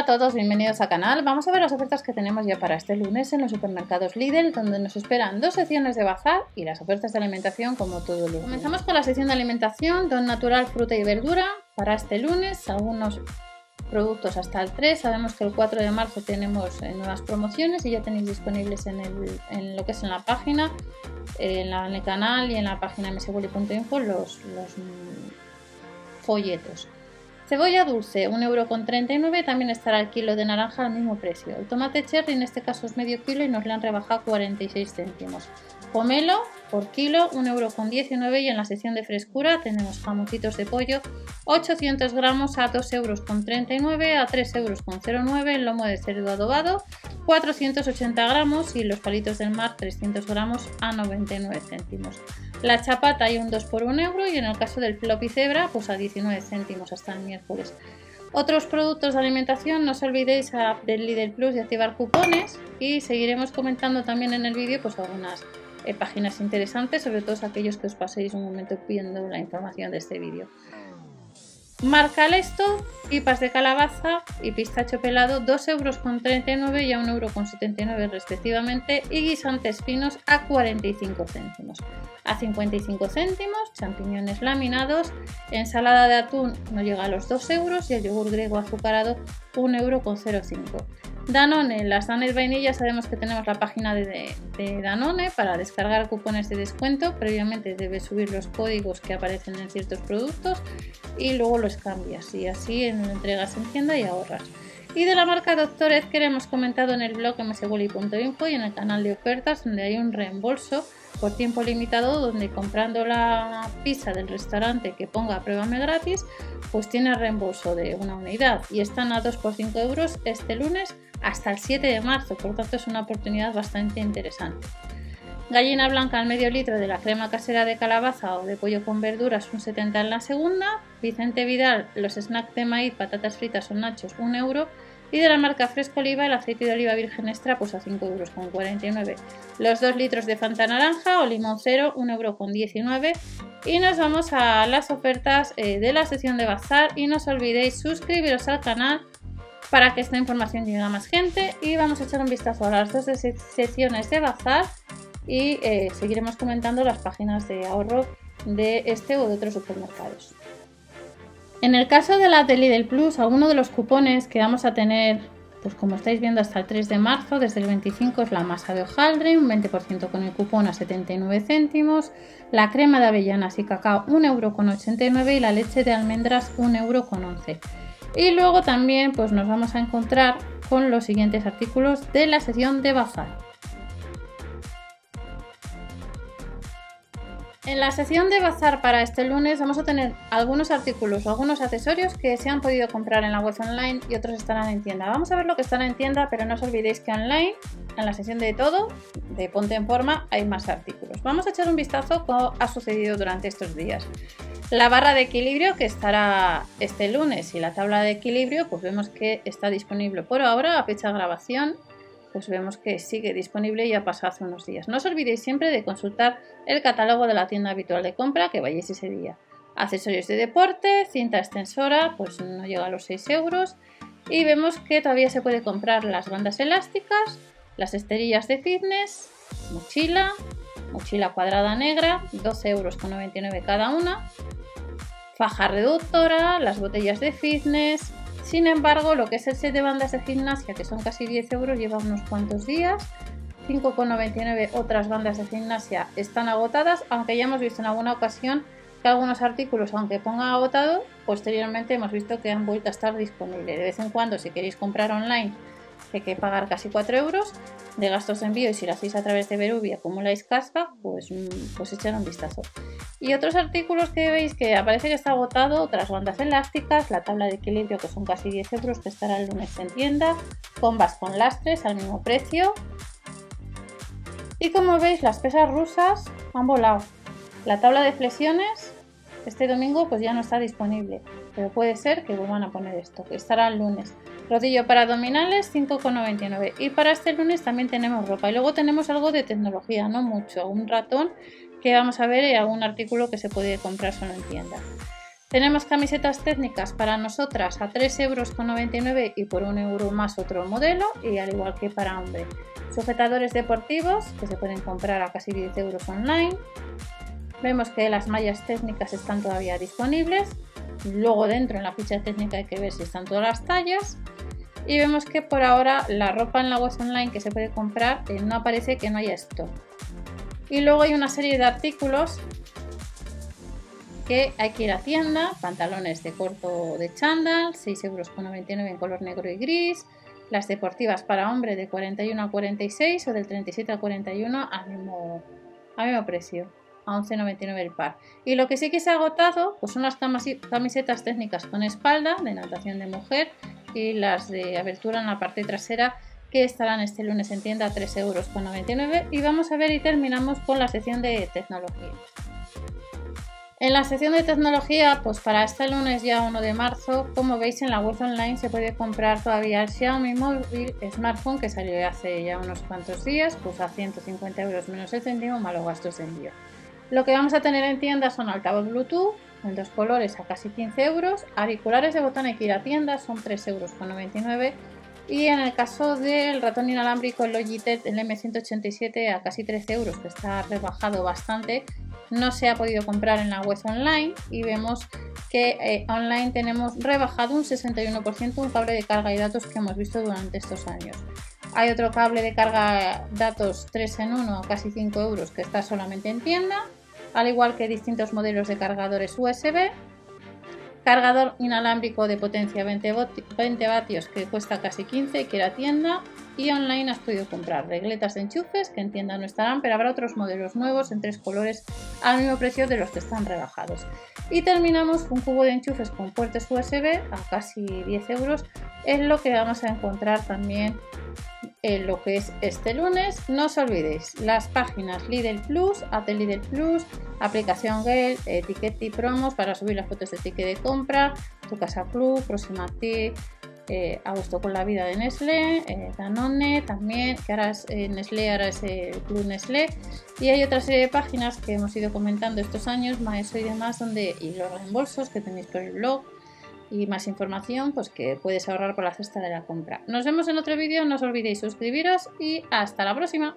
Hola a todos, bienvenidos al canal. Vamos a ver las ofertas que tenemos ya para este lunes en los supermercados Lidl, donde nos esperan dos secciones de bazar y las ofertas de alimentación como todo lunes. Comenzamos con la sección de alimentación, don natural, fruta y verdura. Para este lunes, algunos productos hasta el 3. Sabemos que el 4 de marzo tenemos eh, nuevas promociones y ya tenéis disponibles en, lo que es en la página, en, el canal y en la página mswoli.info los, los mm, folletos. Cebolla dulce, 1,39€, también estará el kilo de naranja al mismo precio. El tomate cherry en este caso es medio kilo y nos le han rebajado 46 céntimos. Pomelo por kilo, 1,19€ y en la sección de frescura tenemos jamoncitos de pollo, 800 gramos a 2,39€ a 3,09€, el lomo de cerdo adobado, 480 gramos y los palitos del mar, 300 gramos a 99 céntimos. La chapata hay un 2 por 1 euro y en el caso del floppy cebra, pues a 19 céntimos hasta el miércoles. Otros productos de alimentación, no os olvidéis del Lidl Plus de activar cupones y seguiremos comentando también en el vídeo pues algunas eh, páginas interesantes, sobre todo aquellos que os paséis un momento pidiendo la información de este vídeo. Marca esto, pipas de calabaza y pistacho pelado 2,39 euros y a 1,79 euros respectivamente y guisantes finos a 45 céntimos. A 55 céntimos, champiñones laminados, ensalada de atún no llega a los 2 euros y el yogur griego azucarado 1,05 euro. Danone, las Danes vainilla sabemos que tenemos la página de, Danone para descargar cupones de descuento. Previamente debes subir los códigos que aparecen en ciertos productos y luego los cambias y así en entregas en tienda y ahorras. Y de la marca Doctor Ed que hemos comentado en el blog mswoli.info y en el canal de ofertas donde hay un reembolso por tiempo limitado donde comprando la pizza del restaurante que ponga pruébame gratis pues tiene reembolso de una unidad y están a 2 por 5 euros este lunes hasta el 7 de marzo, por tanto es una oportunidad bastante interesante. Gallina blanca al medio litro de la crema casera de calabaza o de pollo con verduras, un 70 en la segunda. Vicente Vidal, los snacks de maíz, patatas fritas o nachos, 1 euro. Y de la marca Fresco Oliva, el aceite de oliva virgen extra, pues a 5 euros con 49. Los 2 litros de Fanta naranja o limón cero, 1 euro con 19. Y nos vamos a las ofertas eh, de la sección de bazar. Y no os olvidéis suscribiros al canal para que esta información llegue a más gente y vamos a echar un vistazo a las dos secciones de bazar y eh, seguiremos comentando las páginas de ahorro de este o de otros supermercados. En el caso de la de Lidl Plus, alguno de los cupones que vamos a tener, pues como estáis viendo hasta el 3 de marzo, desde el 25 es la masa de hojaldre, un 20% con el cupón a 79 céntimos, la crema de avellanas y cacao 1,89€ y la leche de almendras 1,11€. Y luego también pues nos vamos a encontrar con los siguientes artículos de la sesión de bazar. En la sesión de bazar para este lunes vamos a tener algunos artículos o algunos accesorios que se han podido comprar en la web online y otros estarán en tienda. Vamos a ver lo que estará en tienda, pero no os olvidéis que online, en la sesión de todo, de Ponte en Forma, hay más artículos. Vamos a echar un vistazo cómo ha sucedido durante estos días. La barra de equilibrio que estará este lunes y la tabla de equilibrio pues vemos que está disponible por ahora a fecha de grabación pues vemos que sigue disponible y ha pasado hace unos días. No os olvidéis siempre de consultar el catálogo de la tienda habitual de compra que vayáis ese día. Accesorios de deporte, cinta extensora, pues no llega a los 6 euros. Y vemos que todavía se puede comprar las bandas elásticas, las esterillas de fitness, mochila, mochila cuadrada negra, 12,99 euros cada una, faja reductora, las botellas de fitness. Sin embargo, lo que es el set de bandas de gimnasia, que son casi 10 euros, lleva unos cuantos días. 5,99 otras bandas de gimnasia están agotadas, aunque ya hemos visto en alguna ocasión que algunos artículos, aunque pongan agotado, posteriormente hemos visto que han vuelto a estar disponibles. De vez en cuando, si queréis comprar online hay que pagar casi 4 euros de gastos de envío y si lo hacéis a través de Verubi acumuláis casca, pues, mm, pues echar un vistazo. Y otros artículos que veis que aparece que está agotado, otras bandas elásticas, la tabla de equilibrio que son casi 10 euros que estará el lunes en tienda, bombas con lastres al mismo precio. Y como veis las pesas rusas han volado. La tabla de flexiones este domingo pues ya no está disponible, pero puede ser que vuelvan a poner esto, que estará el lunes. Rodillo para abdominales 5,99 y para este lunes también tenemos ropa y luego tenemos algo de tecnología, no mucho, un ratón que vamos a ver y algún artículo que se puede comprar solo en tienda. Tenemos camisetas técnicas para nosotras a 3,99 euros y por un euro más otro modelo, y al igual que para hombre. Sujetadores deportivos que se pueden comprar a casi 10 euros online. Vemos que las mallas técnicas están todavía disponibles. Luego dentro en la ficha técnica hay que ver si están todas las tallas. Y vemos que por ahora la ropa en la web online que se puede comprar eh, no aparece que no haya stock. Y luego hay una serie de artículos que hay que ir a tienda, pantalones de corto de chándal, 6,99 euros en color negro y gris, las deportivas para hombre de 41 a 46 o del 37 a 41 al mismo, al mismo precio a 11,99 el par. Y lo que sí que se ha agotado pues son las camisetas técnicas con espalda de natación de mujer y las de abertura en la parte trasera que estarán este lunes en tienda a 3,99 euros. Y vamos a ver y terminamos con la sección de tecnología. En la sección de tecnología, pues para este lunes ya 1 de marzo, como veis en la web online se puede comprar todavía el Xiaomi móvil smartphone que salió hace ya unos cuantos días, pues a 150 euros menos el céntimo más los gastos de envío. Lo que vamos a tener en tienda son altavoz Bluetooth en dos colores a casi 15 euros, auriculares de botón que ir a tienda son 3,99 euros y en el caso del ratón inalámbrico Logitech el M187 a casi 13 euros que está rebajado bastante no se ha podido comprar en la web online y vemos que eh, online tenemos rebajado un 61% un cable de carga y datos que hemos visto durante estos años. Hay otro cable de carga datos 3 en 1 a casi 5 euros que está solamente en tienda al igual que distintos modelos de cargadores USB, cargador inalámbrico de potencia 20, vatios que cuesta casi 15 y que era tienda y online has podido comprar. Regletas de enchufes que en tienda no estarán pero habrá otros modelos nuevos en tres colores al mismo precio de los que están rebajados. Y terminamos un cubo de enchufes con puertos USB a casi 10 euros es lo que vamos a encontrar también en lo que es este lunes. No os olvidéis las páginas Lidl Plus, Ate Lidl Plus, aplicación Gale, etiqueta y promos para subir las fotos de ticket de compra, Tu Casa Club, Próxima T, eh, con la vida de Nestlé, eh, Danone también, que ahora es eh, Nestlé, ahora es el Club Nestlé. Y hay otra serie de páginas que hemos ido comentando estos años, Maeso y demás, donde y los reembolsos que tenéis por el blog y más información pues que puedes ahorrar por la cesta de la compra. Nos vemos en otro vídeo, no os olvidéis suscribiros y hasta la próxima.